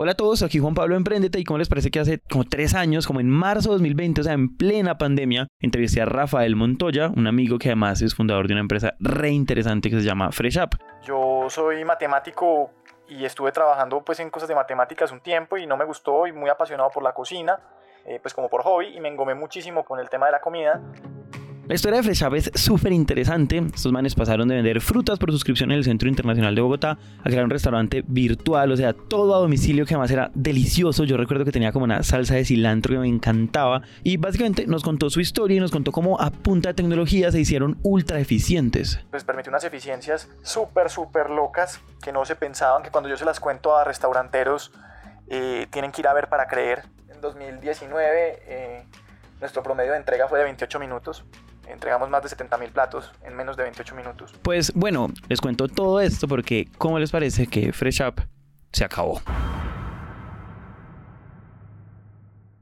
Hola a todos, aquí Juan Pablo Emprendete y cómo les parece que hace como tres años, como en marzo de 2020, o sea, en plena pandemia, entrevisté a Rafael Montoya, un amigo que además es fundador de una empresa re interesante que se llama Fresh Up. Yo soy matemático y estuve trabajando pues en cosas de matemáticas un tiempo y no me gustó y muy apasionado por la cocina, eh, pues como por hobby y me engomé muchísimo con el tema de la comida la historia de Fresh es súper interesante. Estos manes pasaron de vender frutas por suscripción en el Centro Internacional de Bogotá a crear un restaurante virtual, o sea, todo a domicilio que además era delicioso. Yo recuerdo que tenía como una salsa de cilantro que me encantaba. Y básicamente nos contó su historia y nos contó cómo a punta de tecnología se hicieron ultra eficientes. Pues permitió unas eficiencias súper, súper locas que no se pensaban, que cuando yo se las cuento a restauranteros eh, tienen que ir a ver para creer. En 2019 eh, nuestro promedio de entrega fue de 28 minutos entregamos más de 70.000 platos en menos de 28 minutos. Pues bueno, les cuento todo esto porque ¿cómo les parece que Fresh Up se acabó?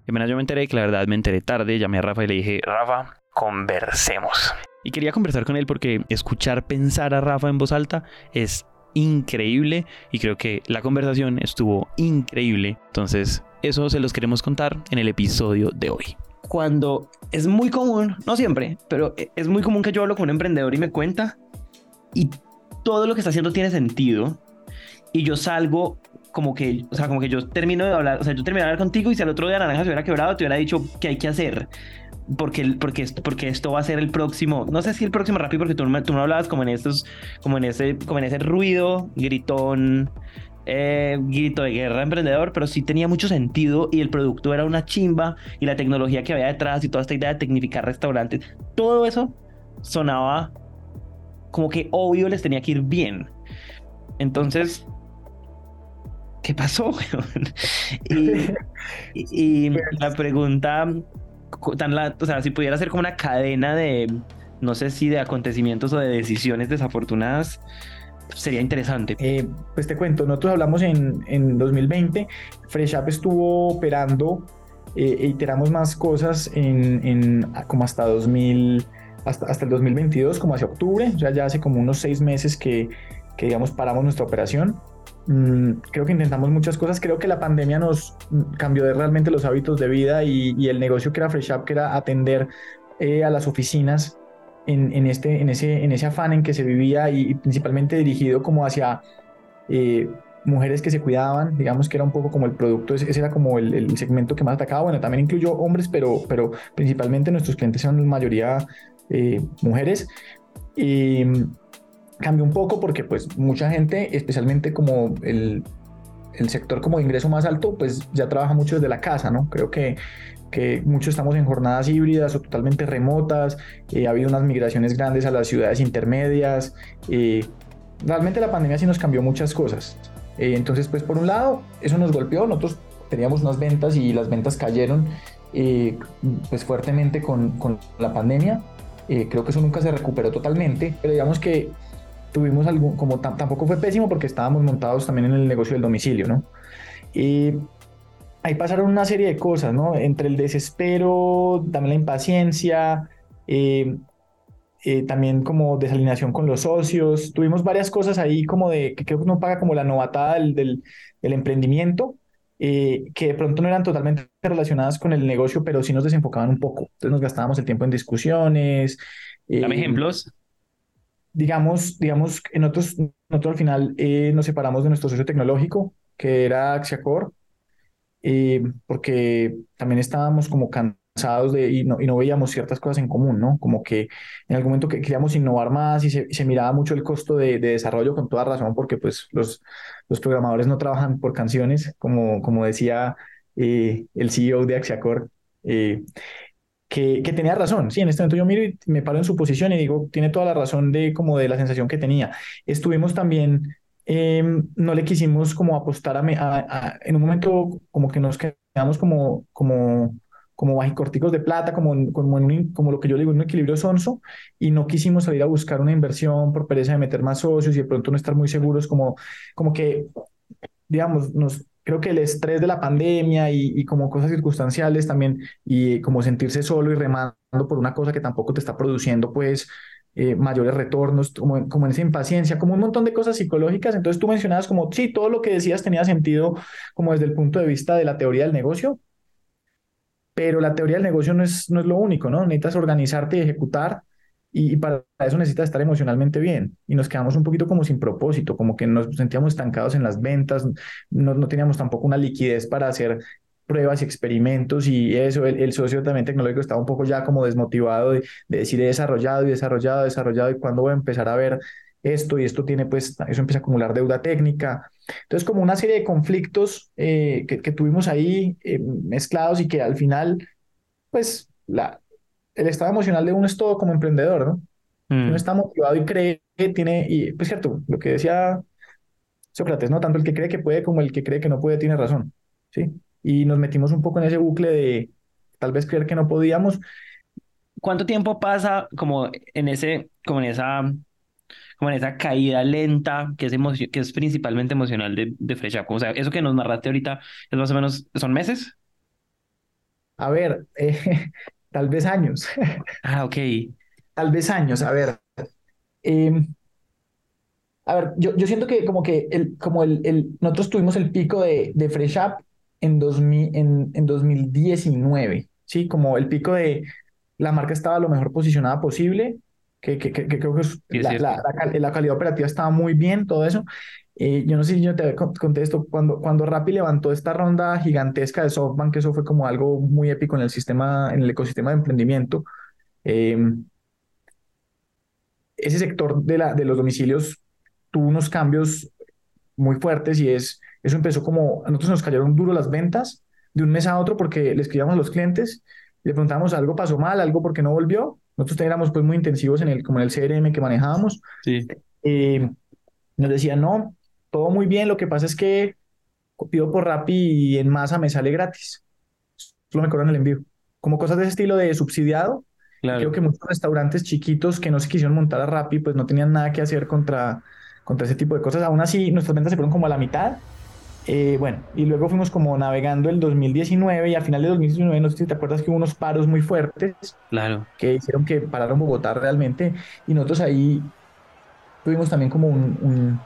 Y apenas yo me enteré, que la verdad me enteré tarde, llamé a Rafa y le dije, Rafa, conversemos. Y quería conversar con él porque escuchar pensar a Rafa en voz alta es increíble y creo que la conversación estuvo increíble. Entonces, eso se los queremos contar en el episodio de hoy cuando es muy común, no siempre, pero es muy común que yo hablo con un emprendedor y me cuenta y todo lo que está haciendo tiene sentido y yo salgo como que, o sea, como que yo termino de hablar, o sea, yo termino de hablar contigo y si al otro día Naranja se hubiera quebrado, te hubiera dicho qué hay que hacer. Porque, porque, esto, porque esto va a ser el próximo, no sé si el próximo rápido, porque tú, tú no hablabas como en estos, como en ese, como en ese ruido, gritón, eh, grito de guerra emprendedor, pero sí tenía mucho sentido y el producto era una chimba y la tecnología que había detrás y toda esta idea de tecnificar restaurantes, todo eso sonaba como que obvio les tenía que ir bien. Entonces, ¿qué pasó? y, la pregunta, tan la, o sea, si pudiera ser como una cadena de, no sé si de acontecimientos o de decisiones desafortunadas, sería interesante. Eh, pues te cuento, nosotros hablamos en, en 2020, Fresh Up estuvo operando eh, e iteramos más cosas en, en, como hasta 2000, hasta, hasta el 2022, como hacia octubre, o sea, ya hace como unos seis meses que, que digamos, paramos nuestra operación. Mm, creo que intentamos muchas cosas. Creo que la pandemia nos cambió de realmente los hábitos de vida y, y el negocio que era Fresh Up, que era atender eh, a las oficinas en, este, en, ese, en ese afán en que se vivía y, principalmente dirigido como hacia eh, mujeres que se cuidaban, digamos que era un poco como el producto, ese era como el, segmento que más atacaba, bueno, también incluyó hombres, pero, pero principalmente nuestros clientes son la mayoría eh, mujeres. Y cambió un poco porque pues mucha gente, especialmente como el, el sector como de ingreso más alto, pues ya trabaja mucho desde la casa, ¿no? Creo que que muchos estamos en jornadas híbridas o totalmente remotas, eh, ha habido unas migraciones grandes a las ciudades intermedias. Eh, realmente la pandemia sí nos cambió muchas cosas. Eh, entonces, pues por un lado, eso nos golpeó, nosotros teníamos unas ventas y las ventas cayeron pues fuertemente con, con la pandemia. creo que eso nunca se recuperó totalmente, pero digamos que tuvimos algún, como tampoco fue pésimo porque estábamos montados también en el negocio del domicilio, ¿no? Ahí pasaron una serie de cosas, ¿no? Entre el desespero, también la impaciencia, eh, eh, también como desalineación con los socios. Tuvimos varias cosas ahí como de que creo que uno paga como la novatada del, del, emprendimiento, eh, que de pronto no eran totalmente relacionadas con el negocio, pero sí nos desenfocaban un poco. Entonces nos gastábamos el tiempo en discusiones. Dame ejemplos. Digamos, digamos, nosotros, nosotros al final nos separamos de nuestro socio tecnológico, que era Axiacor, eh, porque también estábamos como cansados de, y, no, y no veíamos ciertas cosas en común, ¿no? Como que en algún momento que queríamos innovar más y se, se miraba mucho el costo de, de, desarrollo con toda razón, porque pues los, los programadores no trabajan por canciones, como, como decía eh, el CEO de Axiacor. Eh, que, que, tenía razón. Sí, en este momento yo miro y me paro en su posición y digo, tiene toda la razón de como de la sensación que tenía. Estuvimos también Em, no le quisimos como apostar a, en un momento como que nos quedamos como, como, como bajicorticos de plata, como, como, como lo que yo digo, un equilibrio sonso, y no quisimos salir a buscar una inversión por pereza de meter más socios y de pronto no estar muy seguros, como, como que, digamos, nos, creo que el estrés de la pandemia y, como cosas circunstanciales también, y como sentirse solo y remando por una cosa que tampoco te está produciendo, pues, eh, mayores retornos, como, como en esa impaciencia, como un montón de cosas psicológicas. Entonces tú mencionabas como, sí, todo lo que decías tenía sentido como desde el punto de vista de la teoría del negocio, pero la teoría del negocio no es, no es lo único, ¿no? Necesitas organizarte y ejecutar y, para eso necesitas estar emocionalmente bien. Y nos quedamos un poquito como sin propósito, como que nos sentíamos estancados en las ventas, no, no teníamos tampoco una liquidez para hacer pruebas y experimentos y eso, el, socio también tecnológico estaba un poco ya como desmotivado de, decir he desarrollado y desarrollado, desarrollado y cuándo voy a empezar a ver esto y esto tiene pues, eso empieza a acumular deuda técnica. Entonces como una serie de conflictos eh, que, que, tuvimos ahí eh, mezclados y que al final pues la, el estado emocional de uno es todo como emprendedor, ¿no? Uno mm. está motivado y cree que tiene, y pues cierto, lo que decía Sócrates, ¿no? Tanto el que cree que puede como el que cree que no puede tiene razón, ¿sí? Y nos metimos un poco en ese bucle de tal vez creer que no podíamos. ¿Cuánto tiempo pasa como en ese, como en esa, como en esa caída lenta que es, que es principalmente emocional de, de Fresh O sea, eso que nos narraste ahorita es más o menos, ¿son meses? A ver, eh, tal vez años. Ah, ok. Tal vez años, a ver. Em, a ver, yo, yo siento que como que el, como el, el, nosotros tuvimos el pico de, de Fresh Up en, 2000, en, en 2019, ¿sí? Como el pico de la marca estaba lo mejor posicionada posible, que, que, que, creo que la, la, la, calidad operativa estaba muy bien, todo eso. Eh, yo no sé si yo te contesto, cuando, cuando Rappi levantó esta ronda gigantesca de SoftBank, que eso fue como algo muy épico en el sistema, en el ecosistema de emprendimiento, em, ese sector de, la, de los domicilios tuvo unos cambios muy fuertes y es eso empezó como, a nosotros nos cayeron duro las ventas de un mes a otro porque le escribíamos a los clientes, le preguntábamos algo pasó mal, algo porque no volvió. Nosotros éramos pues muy intensivos en el, como en el CRM que manejábamos. Sí. Eh, nos decían, no, todo muy bien, lo que pasa es que pido por Rappi y en masa me sale gratis. Solo me cobran el envío. Como cosas de ese estilo de subsidiado. Creo que muchos restaurantes chiquitos que no se quisieron montar a Rappi, pues no tenían nada que hacer contra, contra ese tipo de cosas. Aún así, nuestras ventas se fueron como a la mitad eh, bueno, y luego fuimos como navegando el 2019 y al final de 2019, no sé si te acuerdas que hubo unos paros muy fuertes. Claro. Que hicieron que pararon Bogotá realmente. Y nosotros ahí tuvimos también como un,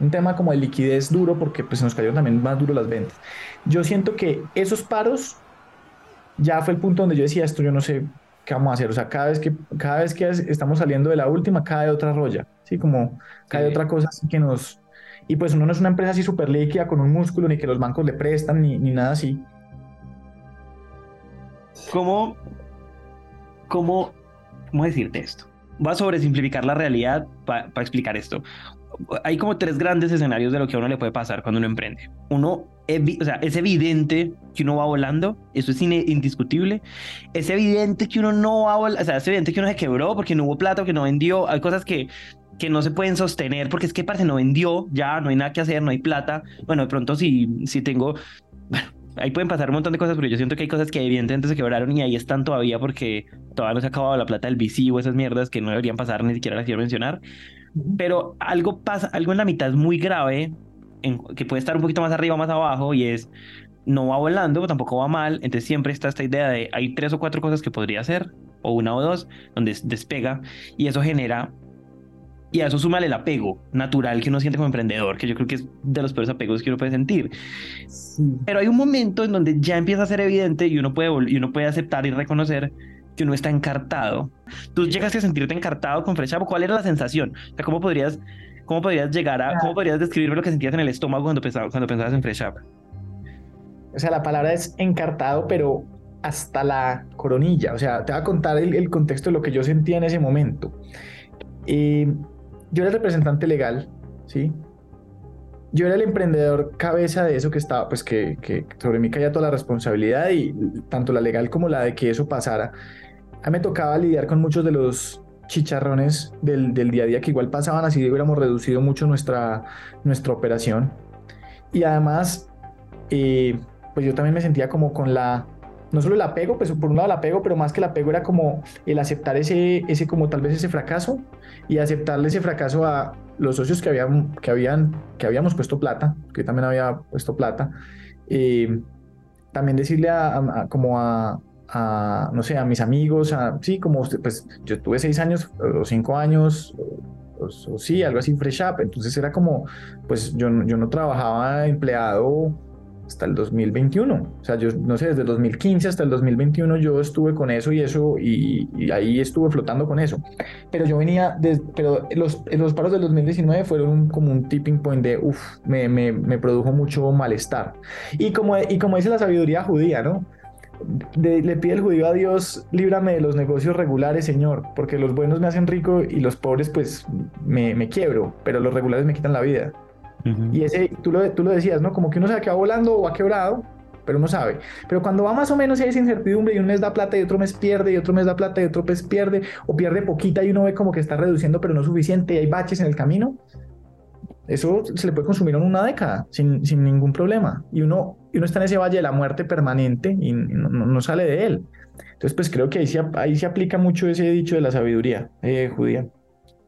un, tema como de liquidez duro porque pues nos cayeron también más duro las ventas. Yo siento que esos paros ya fue el punto donde yo decía esto, yo no sé qué vamos a hacer. O sea, cada vez que, cada vez que estamos saliendo de la última, cae otra roya. Sí, como cae otra cosa así que nos, y pues uno no es una empresa así súper líquida con un músculo, ni que los bancos le prestan, ni, ni nada así. ¿Cómo, cómo, cómo decirte esto? Voy a sobresimplificar la realidad para explicar esto. Hay como tres grandes escenarios de lo que a uno le puede pasar cuando uno emprende. Uno, o sea, es evidente que uno va volando, eso es indiscutible. Es evidente que uno no va volando, o sea, es evidente que uno se quebró porque no hubo plata, que no vendió. Hay cosas que que no se pueden sostener porque es que parece no vendió, ya no hay nada que hacer, no hay plata. Bueno, de pronto si, si tengo, bueno, ahí pueden pasar un montón de cosas, pero yo siento que hay cosas que evidentemente se quebraron y ahí están todavía porque todavía no se ha acabado la plata del VC o esas mierdas que no deberían pasar, ni siquiera las quiero mencionar. Pero algo pasa, algo en la mitad es muy grave, en, que puede estar un poquito más arriba o más abajo y es no va volando, tampoco va mal, entonces siempre está esta idea de hay tres o cuatro cosas que podría hacer, o una o dos, donde despega, y eso genera y a eso súmale el apego natural que uno siente como emprendedor, que yo creo que es de los peores apegos que uno puede sentir. Pero hay un momento en donde ya empieza a ser evidente y uno puede, y uno puede aceptar y reconocer que uno está encartado. ¿Tú llegas a sentirte encartado con Fresh ¿Cuál era la sensación? O sea, ¿cómo podrías, cómo podrías llegar a, cómo podrías describirme lo que sentías en el estómago cuando pensabas, cuando pensabas en Fresh O sea, la palabra es encartado, pero hasta la coronilla. O sea, te voy a contar el, el contexto de lo que yo sentía en ese momento. Eh, yo era el representante legal, ¿sí? Yo era el emprendedor cabeza de eso que estaba, pues que, que sobre mí caía toda la responsabilidad y tanto la legal como la de que eso pasara. A me tocaba lidiar con muchos de los chicharrones del, del día a día que igual pasaban así, hubiéramos reducido mucho nuestra, nuestra operación. Y además, eh, pues yo también me sentía como con la no solo el apego, pues por un lado el apego, pero más que el apego era como el aceptar ese, ese como tal vez ese fracaso y aceptarle ese fracaso a los socios que, habían, que, habían, que habíamos puesto plata, que también había puesto plata. Eh, también decirle a, como a, a, no sé, a mis amigos, a, sí, como usted, pues yo tuve seis años o cinco años, o, o sí, algo así, Fresh Up, entonces era como, pues yo, yo no trabajaba empleado hasta el 2021. O sea, yo no sé, desde el 2015 hasta el 2021 yo estuve con eso y eso, y, ahí estuve flotando con eso. Pero yo venía, de, pero los, los paros del 2019 fueron como un tipping point de, uff, me, me, me, produjo mucho malestar. Y como, y como dice la sabiduría judía, ¿no? Le pide el judío a Dios, líbrame de los negocios regulares, Señor, porque los buenos me hacen rico y los pobres pues me, me quiebro, pero los regulares me quitan la vida. Y ese, tú lo, tú lo decías, ¿no? Como que uno se va volando o ha quebrado, pero uno sabe. Pero cuando va más o menos y hay esa incertidumbre y un mes da plata y otro mes pierde y otro mes da plata y otro mes pierde o pierde poquita y uno ve como que está reduciendo pero no suficiente y hay baches en el camino, eso se le puede consumir en una década sin, sin ningún problema. Y uno, y uno está en ese valle de la muerte permanente y no, no, sale de él. Entonces, pues creo que ahí se, ahí se aplica mucho ese dicho de la sabiduría eh, judía.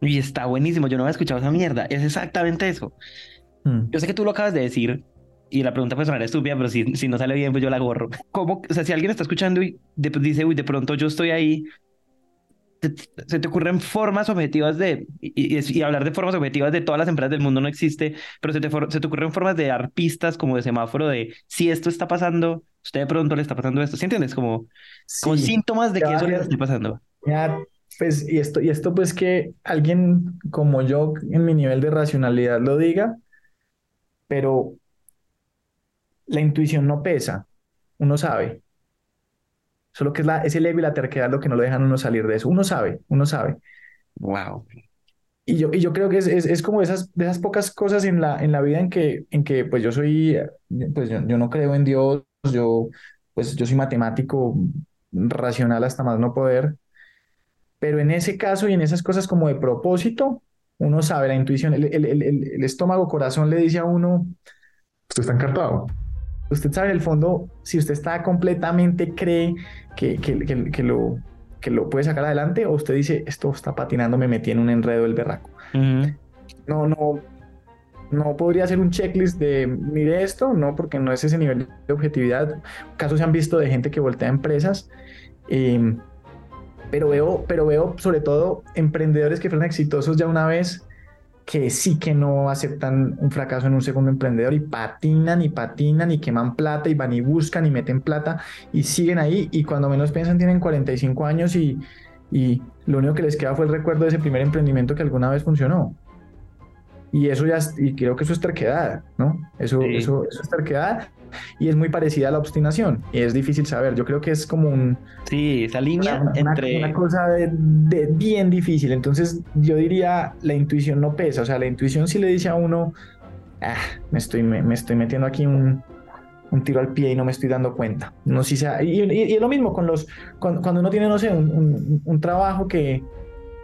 Y está buenísimo, yo no había escuchado esa mierda, es exactamente eso. Hmm. Yo sé que tú lo acabas de decir y la pregunta puede sonar estúpida, pero si, si no sale bien, pues yo la gorro. ¿Cómo? O sea, si alguien está escuchando y dice, uy, de pronto yo estoy ahí, se te ocurren formas objetivas de, y, hablar de formas objetivas de todas las empresas del mundo no existe, pero se te, se te ocurren formas de dar pistas como de semáforo de si esto está pasando, usted de pronto le está pasando esto, ¿sí entiendes? Como, como síntomas de que eso le está pasando. Ya, pues, y esto, y esto pues que alguien como yo en mi nivel de racionalidad lo diga, pero la intuición no pesa, uno sabe. Solo que es, la, es el ego y la terquedad lo que no lo dejan uno salir de eso. Uno sabe, uno sabe. Wow. Y yo, y yo creo que es, es, es, como esas, de esas pocas cosas en la, en la vida en que, en que pues yo soy, pues yo, yo no creo en Dios, yo, pues yo soy matemático racional hasta más no poder, pero en ese caso y en esas cosas como de propósito, uno sabe, la intuición, el, el, el, el estómago, corazón le dice a uno, usted está encartado. Usted sabe, el fondo, si usted está completamente cree que, que, que, lo, que lo puede sacar adelante, o usted dice, esto está patinando, me metí en un enredo del berraco. No, no, no podría ser un checklist de mire esto, no, porque no es ese nivel de objetividad. Casos se han visto de gente que voltea a empresas. Eh, pero veo, pero veo sobre todo emprendedores que fueron exitosos ya una vez que sí que no aceptan un fracaso en un segundo emprendedor y patinan y patinan y queman plata y van y buscan y meten plata y siguen ahí y cuando menos piensan tienen 45 años y, y lo único que les queda fue el recuerdo de ese primer emprendimiento que alguna vez funcionó. Y eso ya, y creo que eso es terquedad, ¿no? Eso, eso, eso es terquedad y es muy parecida a la obstinación y es difícil saber. Yo creo que es como un... Sí, esa línea entre... Una, cosa de, bien difícil. Entonces yo diría, la intuición no pesa. O sea, la intuición sí le dice a uno, ah, me, estoy, me, estoy metiendo aquí un, un, tiro al pie y no me estoy dando cuenta. No si sea, y, y, es lo mismo con los, cuando, uno tiene, no sé, un, un trabajo que,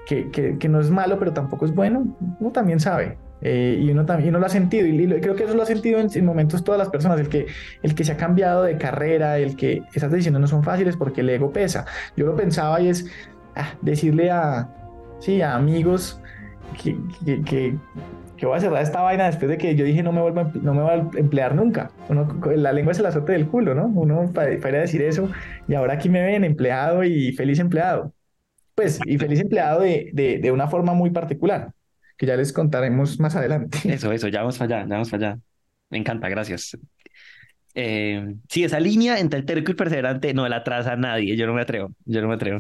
que, que, que, no es malo, pero tampoco es bueno, uno también sabe. Eh, y, uno también, lo ha sentido, y, creo que eso lo ha sentido en, momentos todas las personas, el que, el que se ha cambiado de carrera, el que esas decisiones no son fáciles porque el ego pesa. Yo lo pensaba y es ah, decirle a, sí, a amigos que, que, que, voy a cerrar esta vaina después de que yo dije no me, vuelvo, no me voy a emplear nunca. la lengua se la azote del culo, ¿no? Uno para, para decir eso y ahora aquí me ven empleado y feliz empleado. Pues, y feliz empleado de, de, de una forma muy particular que ya les contaremos más adelante. Eso, eso, ya vamos para allá, ya vamos para allá. Me encanta, gracias. Eh, sí, esa línea entre el terco y perseverante no la atrasa a nadie, yo no me atrevo, yo no me atrevo.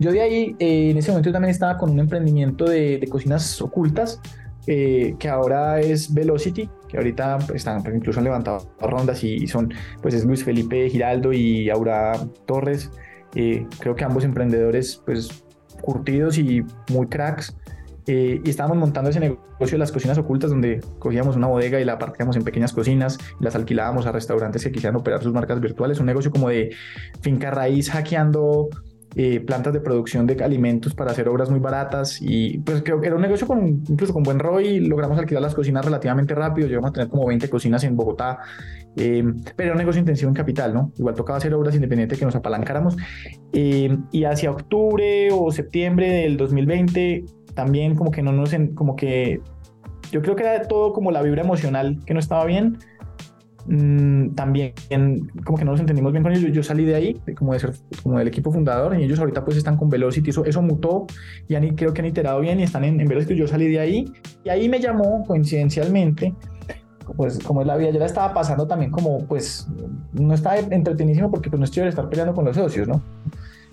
Yo de ahí, eh, en ese momento también estaba con un emprendimiento de, de cocinas ocultas, eh, que ahora es Velocity, que ahorita están, pues, incluso han levantado rondas y son, pues es Luis Felipe Giraldo y Aura Torres. creo que ambos emprendedores, pues curtidos y muy cracks. Eh, y estábamos montando ese negocio de las cocinas ocultas donde cogíamos una bodega y la partíamos en pequeñas cocinas y las alquilábamos a restaurantes que quisieran operar sus marcas virtuales. Un negocio como de finca raíz hackeando eh, plantas de producción de alimentos para hacer obras muy baratas y pues creo que era un negocio con incluso con buen ROI, logramos alquilar las cocinas relativamente rápido, llegamos a tener como 20 cocinas en Bogotá, eh, pero era un negocio intensivo en capital, ¿no? Igual tocaba hacer obras independientes que nos apalancáramos y hacia octubre o septiembre del 2020 también como que no nos, como que yo creo que era todo como la vibra emocional que no estaba bien mm, también como que no nos entendimos bien con ellos. Yo salí de ahí, como, de ser, como del equipo fundador, y ellos ahorita pues están con Velocity. Eso, eso mutó y han, creo que han iterado bien y están en, en Velocity. Yo salí de ahí y ahí me llamó coincidencialmente pues como es la vida, yo la estaba pasando también como, pues, no estaba entretenidísimo porque pues no estoy estar peleando con los socios, ¿no?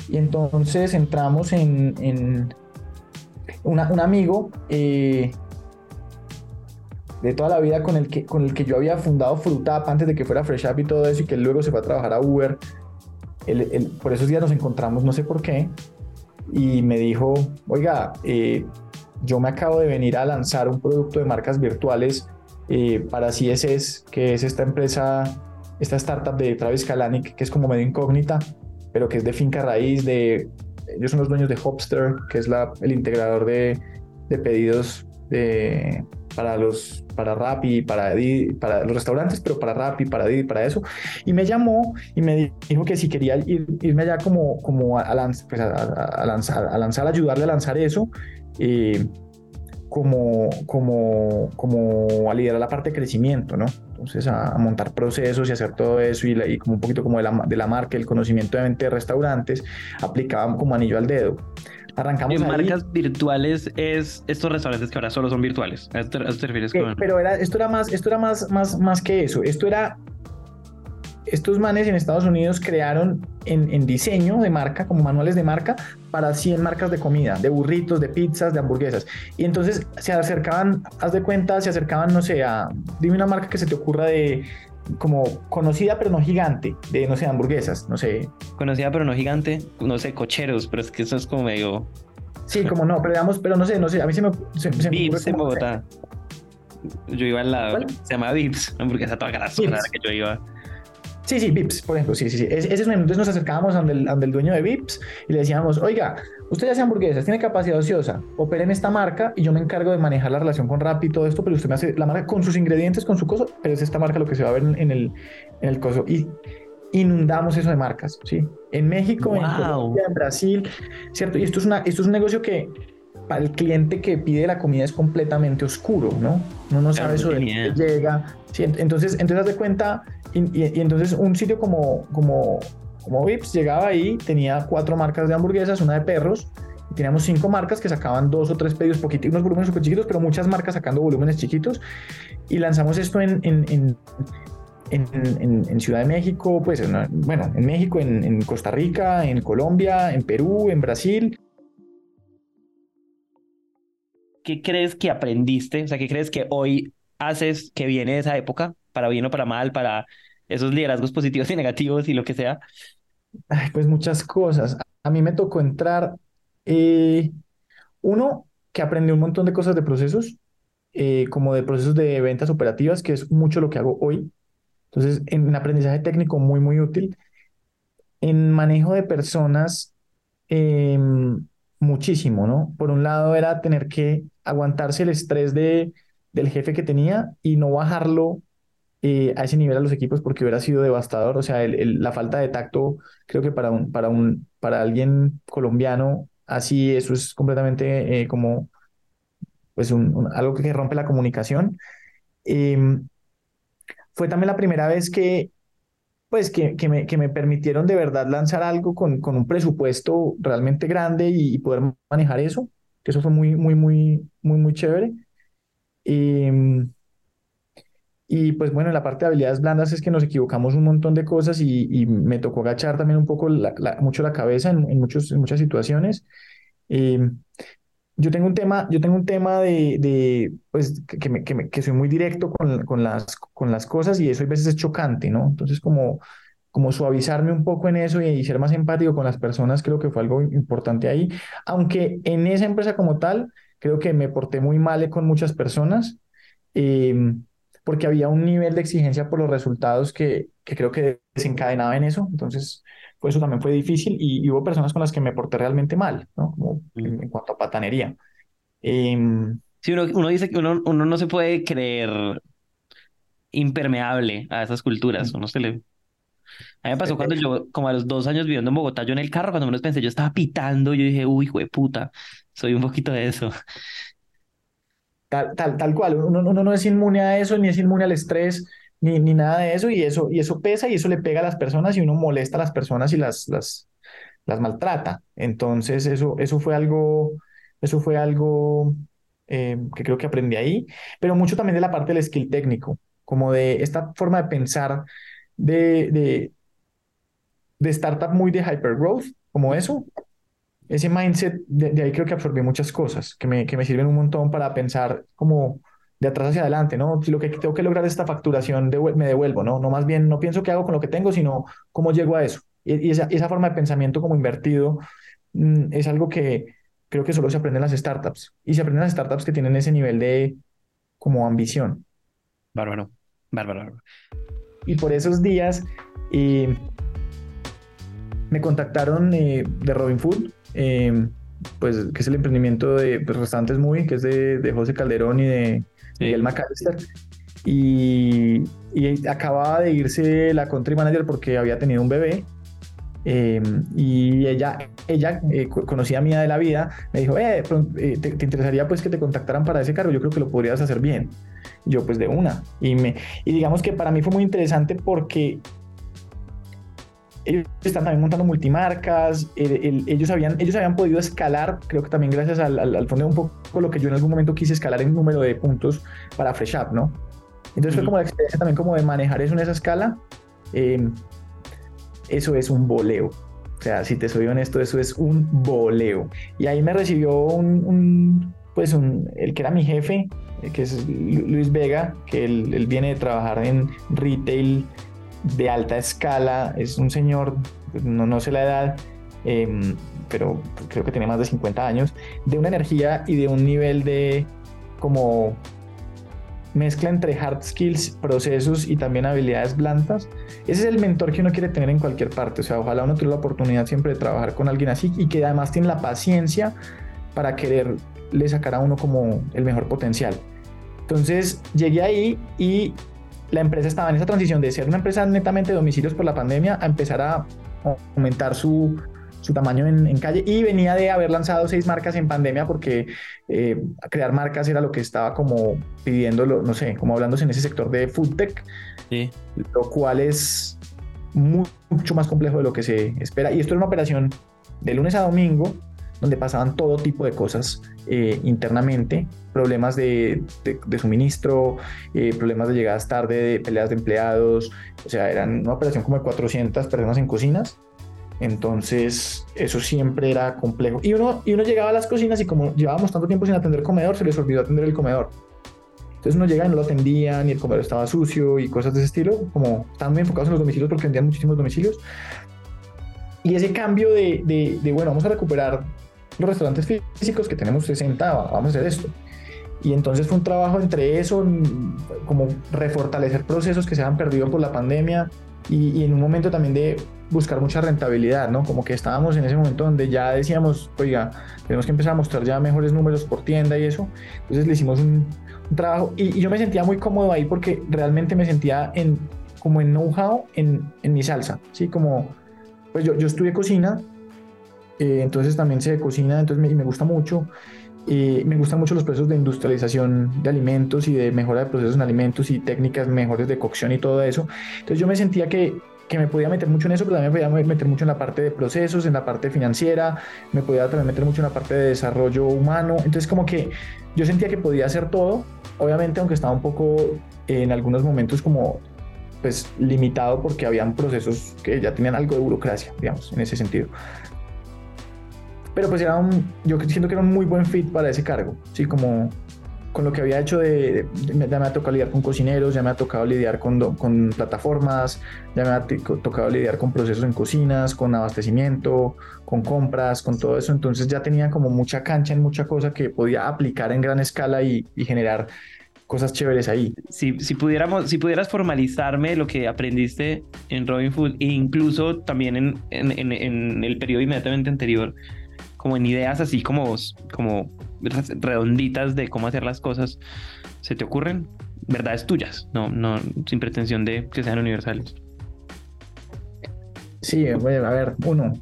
Y entonces entramos en, en un amigo eh, de toda la vida con el, que, con el que yo había fundado Frutap antes de que fuera Fresh Up y todo eso y que luego se fue a trabajar a Uber. por esos días nos encontramos, no sé por qué, y me dijo, oiga, eh, yo me acabo de venir a lanzar un producto de marcas virtuales eh, para CSS, que es esta empresa, esta startup de Travis Kalanick, que es como medio incógnita, pero que es de finca raíz, de ellos son los dueños de Hopster, que es la, el integrador de, de pedidos de, para los para Rappi, para para los restaurantes, pero para Rappi, para Didi, para eso. Y me llamó y me dijo que si quería irme allá como, como a, pues a, lanzar, a lanzar, ayudarle a lanzar eso. Eh, como, como, como a liderar la parte de crecimiento, ¿no? Entonces a, montar procesos y hacer todo eso y, y, como un poquito como de la, de la marca, el conocimiento de de restaurantes, aplicaba como anillo al dedo. Arrancamos en marcas virtuales es estos restaurantes que ahora solo son virtuales. ¿A esto, te refieres con... Pero era, esto era más, esto era más, más, más que eso. Esto era estos manes en Estados Unidos crearon en, diseño de marca, como manuales de marca, para 100 marcas de comida, de burritos, de pizzas, de hamburguesas. Y entonces se acercaban, haz de cuenta, se acercaban, no sé, a, dime una marca que se te ocurra de, como conocida pero no gigante, de, no sé, hamburguesas, no sé. Conocida pero no gigante, no sé, cocheros, pero es que eso es como medio... Sí, como no, pero digamos, pero no sé, no sé, a mí se me... Se, se Vips en Bogotá. Yo iba al lado, se llama Vips, hamburguesa toda grasa, que yo iba. Sí, sí, Vips, por ejemplo, sí, sí, sí. Ese es un Entonces nos acercábamos ante el, el, dueño de Vips y le decíamos, oiga, usted ya hace hamburguesas, tiene capacidad ociosa, opera en esta marca y yo me encargo de manejar la relación con Rappi y todo esto, pero usted me hace la marca con sus ingredientes, con su cosa, pero es esta marca lo que se va a ver en el, en el coso. Y inundamos eso de marcas, ¿sí? En México, en Colombia, en Brasil, ¿cierto? Y esto es, una, esto es un negocio que para el cliente que pide la comida es completamente oscuro, ¿no? Uno no sabe eso de dónde llega. ¿sí? Entonces, entonces haz de cuenta y, entonces un sitio como, como, como Vips llegaba ahí, tenía cuatro marcas de hamburguesas, una de perros, y teníamos cinco marcas que sacaban dos o tres pedidos poquitos, unos volúmenes súper chiquitos, pero muchas marcas sacando volúmenes chiquitos. Y lanzamos esto en, en, en en, en, Ciudad de México, pues bueno, en México, en, Costa Rica, en Colombia, en Perú, en Brasil. ¿Qué crees que aprendiste? O sea, ¿qué crees que hoy haces que viene de esa época para bien o para mal, para esos liderazgos positivos y negativos y lo que sea? pues muchas cosas. A mí me tocó entrar, eh, uno, que aprendí un montón de cosas de procesos, eh, como de procesos de ventas operativas, que es mucho lo que hago hoy. Entonces, en aprendizaje técnico muy, muy útil. En manejo de personas, em, muchísimo, ¿no? Por un lado era tener que aguantarse el estrés de, del jefe que tenía y no bajarlo eh, a ese nivel a los equipos porque hubiera sido devastador. O sea, la falta de tacto, creo que para, un, para, un, para alguien colombiano, así eso es completamente eh, como pues un, algo que rompe la comunicación. Em, fue también la primera vez que, pues, que, que, me, que me permitieron de verdad lanzar algo con, con un presupuesto realmente grande y, poder manejar eso, que eso fue muy, muy, muy, muy, muy chévere. Em, y pues bueno, en la parte de habilidades blandas es que nos equivocamos un montón de cosas y, me tocó agachar también un poco mucho la cabeza en, muchos, en muchas situaciones. Eh, yo tengo un tema, yo tengo un tema de, de pues, que, me, que, que, soy muy directo con, con, las, con las cosas y eso a veces es chocante, ¿no? Entonces como, como suavizarme un poco en eso y, ser más empático con las personas creo que fue algo importante ahí. Aunque en esa empresa como tal, creo que me porté muy mal con muchas personas. Eh, porque había un nivel de exigencia por los resultados que, que creo que desencadenaba en eso. Entonces, pues eso también fue difícil y, hubo personas con las que me porté realmente mal, ¿no? Como en, cuanto a patanería. Eh, sí, uno, uno, dice que uno, uno no se puede creer impermeable a esas culturas, uno se le... A mí me pasó cuando yo, como a los dos años viviendo en Bogotá, yo en el carro, cuando menos pensé, yo estaba pitando, yo dije, uy, hijo de puta, soy un poquito de eso. Tal, tal, tal cual, uno, no es inmune a eso, ni es inmune al estrés. Ni, ni nada de eso y eso y eso pesa y eso le pega a las personas y uno molesta a las personas y las las las maltrata. Entonces eso eso fue algo eso fue algo eh, que creo que aprendí ahí, pero mucho también de la parte del skill técnico, como de esta forma de pensar de, de, de startup muy de hypergrowth, como eso. Ese mindset, de, ahí creo que absorbí muchas cosas que me, que me sirven un montón para pensar como de atrás hacia adelante, ¿no? Si lo que tengo que lograr es esta facturación, me devuelvo, ¿no? No más bien, no pienso qué hago con lo que tengo, sino cómo llego a eso. Y, esa, esa, forma de pensamiento como invertido mm, es algo que creo que solo se aprende en las startups. Y se aprende en las startups que tienen ese nivel de como ambición. Bárbaro, bárbaro. Y por esos días eh, me contactaron eh, de Robin Food, eh, pues que es el emprendimiento de pues, Restaurantes Muy, que es de, de José Calderón y de Miguel McAllister. Y, y, acababa de irse la country manager porque había tenido un bebé. y ella, ella conocía mía de la vida, me dijo, eh, te, te, interesaría pues que te contactaran para ese cargo? Yo creo que lo podrías hacer bien yo pues de una. Y, me, y digamos que para mí fue muy interesante porque ellos están también montando multimarcas, ellos, habían, ellos habían podido escalar, creo que también gracias al, al, fondo un poco lo que yo en algún momento quise escalar en número de puntos para Fresh Up, ¿no? Entonces fue como la experiencia también como de manejar eso en esa escala. Em, eso es un boleo. O sea, si te soy honesto, eso es un boleo. Y ahí me recibió un, un pues un, el que era mi jefe, que es Luis Vega, que él, viene de trabajar en retail de alta escala, es un señor, no, no sé la edad, em, pero creo que tiene más de 50 años, de una energía y de un nivel de como mezcla entre hard skills, procesos y también habilidades blandas. Ese es el mentor que uno quiere tener en cualquier parte. O sea, ojalá uno tuviera la oportunidad siempre de trabajar con alguien así y que además tiene la paciencia para quererle sacar a uno como el mejor potencial. Entonces llegué ahí y la empresa estaba en esa transición de ser una empresa netamente de domicilios por la pandemia a empezar a aumentar su, su tamaño en, calle y venía de haber lanzado seis marcas en pandemia porque eh, crear marcas era lo que estaba como pidiéndolo, no sé, como hablándose en ese sector de food tech, lo cual es mucho más complejo de lo que se espera. Y esto es una operación de lunes a domingo donde pasaban todo tipo de cosas eh, internamente, problemas de, suministro, eh, problemas de llegadas tarde, de peleas de empleados, o sea, eran una operación como de 400 personas en cocinas. Entonces, eso siempre era complejo. Y uno, y uno llegaba a las cocinas y como llevábamos tanto tiempo sin atender el comedor, se les olvidó atender el comedor. Entonces uno llega y no lo atendían y el comedor estaba sucio y cosas de ese estilo, como estaban muy enfocados en los domicilios porque vendían muchísimos domicilios. Y ese cambio de, de, de bueno, vamos a recuperar los restaurantes físicos que tenemos 60, vamos a hacer esto. Y entonces fue un trabajo entre eso, como refortalecer procesos que se han perdido por la pandemia y, en un momento también de buscar mucha rentabilidad, ¿no? Como que estábamos en ese momento donde ya decíamos, oiga, tenemos que empezar a mostrar ya mejores números por tienda y eso. Entonces le hicimos un, trabajo y, yo me sentía muy cómodo ahí porque realmente me sentía en, como en know-how en, en mi salsa, ¿sí? Como, pues yo, yo estudié cocina, eh, entonces también se cocina, entonces me, me gusta mucho. me gustan mucho los procesos de industrialización de alimentos y de mejora de procesos en alimentos y técnicas mejores de cocción y todo eso. Entonces yo me sentía que, que me podía meter mucho en eso, pero también me podía meter mucho en la parte de procesos, en la parte financiera, me podía también meter mucho en la parte de desarrollo humano. Entonces como que yo sentía que podía hacer todo, obviamente aunque estaba un poco en algunos momentos como pues limitado porque habían procesos que ya tenían algo de burocracia, digamos, en ese sentido. Pero pues era un, yo siento que era un muy buen fit para ese cargo, sí, como con lo que había hecho de, ya me ha tocado lidiar con cocineros, ya me ha tocado lidiar con, con plataformas, ya me ha tocado lidiar con procesos en cocinas, con abastecimiento, con compras, con todo eso. Entonces ya tenía como mucha cancha en mucha cosa que podía aplicar en gran escala y, y generar cosas chéveres ahí. Si, si, pudiéramos, si pudieras formalizarme lo que aprendiste en Robin Food e incluso también en, en, en, en el periodo inmediatamente anterior, como en ideas así como, como redonditas de cómo hacer las cosas, ¿se te ocurren? Verdades tuyas, no, no, sin pretensión de que sean universales. Sí, a ver, uno,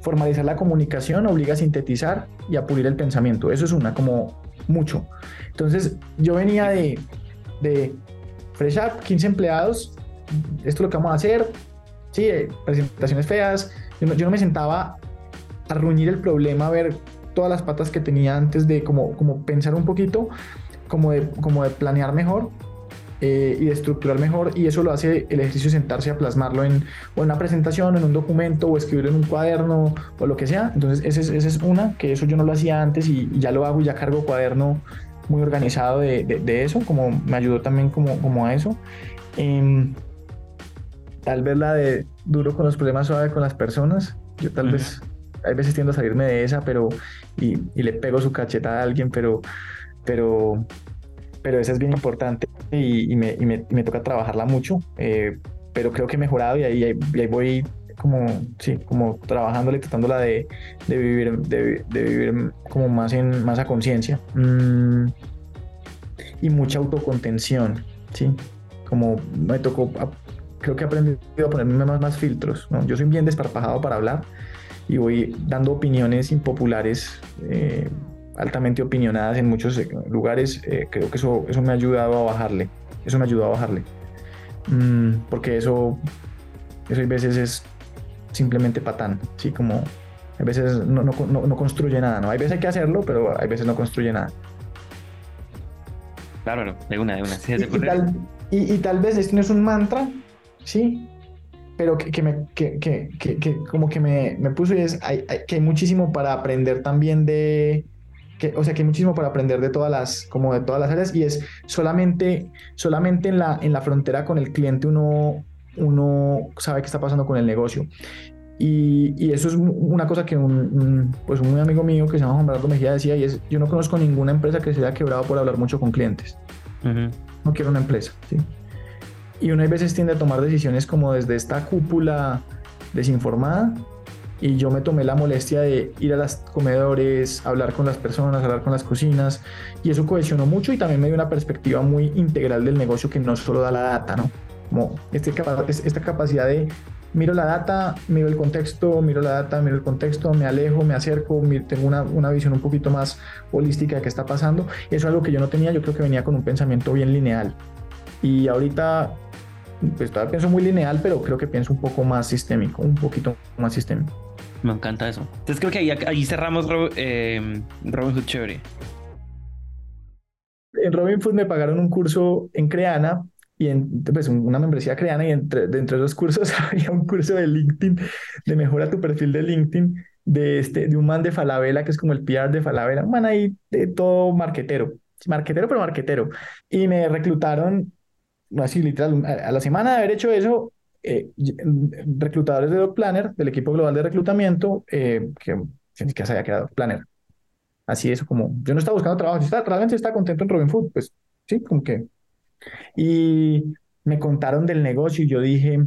formalizar la comunicación obliga a sintetizar y a pulir el pensamiento. Eso es una, como mucho. Entonces, yo venía de, de Fresh App, 15 empleados, esto es lo que vamos a hacer, sí, eh, presentaciones feas, yo no, yo no me sentaba a reunir el problema, a ver todas las patas que tenía antes de como, como pensar un poquito, como de, como de planear mejor eh, y de estructurar mejor y eso lo hace el ejercicio de sentarse a plasmarlo en, o en una presentación, en un documento o escribirlo en un cuaderno o lo que sea. Entonces esa es, esa es una, que eso yo no lo hacía antes y, ya lo hago y ya cargo cuaderno muy organizado de, de, eso, como me ayudó también como, como a eso. Em, tal vez la de duro con los problemas, suave con las personas. Yo tal vez hay veces tiendo a salirme de esa, pero y, le pego su cacheta a alguien, pero, pero, pero esa es bien importante y, me, me, toca trabajarla mucho, eh, pero creo que he mejorado y ahí, ahí, voy como, sí, como trabajándole, tratándola de, de vivir, de, vivir como más, en, más a conciencia. Mm, y mucha autocontención, sí, como me tocó, creo que he aprendido a ponerme más, más filtros, ¿no? Yo soy bien desparpajado para hablar, y voy dando opiniones impopulares, eh, altamente opinionadas en muchos eh, lugares, eh, creo que eso, eso me ha ayudado a bajarle, eso me ha ayudado a bajarle. Mm, porque eso, eso a veces es simplemente patán, ¿sí? Como a veces no, no, no, construye nada, ¿no? Hay veces hay que hacerlo, pero hay veces no construye nada. Claro, de una, de una. y, tal, y, y, tal vez esto no es un mantra, ¿sí? Pero que, me, que, que, que, como que me, me puso y es hay, que hay muchísimo para aprender también de, que, o sea, que hay muchísimo para aprender de todas las, como de todas las áreas y es solamente, solamente en la, en la frontera con el cliente uno, uno sabe qué está pasando con el negocio. Y, y eso es una cosa que un, pues un amigo mío que se llama Juan Bernardo Mejía decía y es, yo no conozco ninguna empresa que se haya quebrado por hablar mucho con clientes. No quiero una empresa, ¿sí? Y uno a veces tiende a tomar decisiones como desde esta cúpula desinformada. Y yo me tomé la molestia de ir a los comedores, hablar con las personas, hablar con las cocinas. Y eso cohesionó mucho y también me dio una perspectiva muy integral del negocio que no solo da la data, ¿no? Como este, esta capacidad de miro la data, miro el contexto, miro la data, miro el contexto, me alejo, me acerco, tengo una, una, visión un poquito más holística de qué está pasando. Eso es algo que yo no tenía, yo creo que venía con un pensamiento bien lineal. Y ahorita pues todavía pienso muy lineal, pero creo que pienso un poco más sistémico, un poquito más sistémico. Me encanta eso. Entonces creo que ahí, ahí cerramos eh, Robinhood Chévere. En Robinhood me pagaron un curso en Creana y en, pues una membresía Creana y entre, dentro de esos cursos había un curso de LinkedIn, de mejora tu perfil de LinkedIn, de, este, de un man de Falabella, que es como el PR de Falabella, un man ahí de todo marquetero, marquetero pero marquetero. Y me reclutaron así literal, a la semana de haber hecho eso, eh, reclutadores de Doc Planner, del equipo global de reclutamiento, eh, que ni que se había quedado Planner. Así eso como, yo no estaba buscando trabajo, yo realmente estaba contento en Robin Food, pues sí, como que. Y me contaron del negocio y yo dije,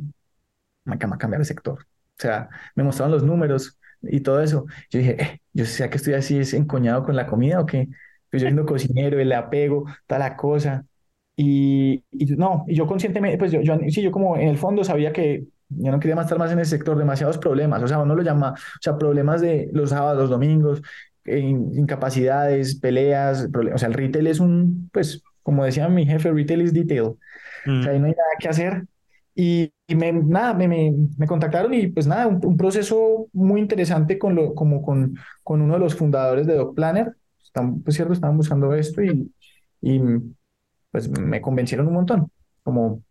me a cambiar de sector. O sea, me mostraron los números y todo eso. Yo dije, eh, yo sé que estoy así es encoñado con la comida o qué. Pues yo siendo cocinero, el apego, toda la cosa. Y, no, y yo conscientemente, pues yo, yo, sí, yo como en el fondo sabía que yo no quería más estar más en ese sector, demasiados problemas, o sea, uno lo llama, o sea, problemas de los sábados, los domingos, incapacidades, peleas, o sea, el retail es un, pues, como decía mi jefe, retail is detail, o sea, mm. ahí no hay nada que hacer. Y, me, nada, me, me, me, contactaron y pues nada, un, proceso muy interesante con, lo, como con, con uno de los fundadores de Doc Planner, están, pues cierto, estaban buscando esto y, y pues me convencieron un montón. Como,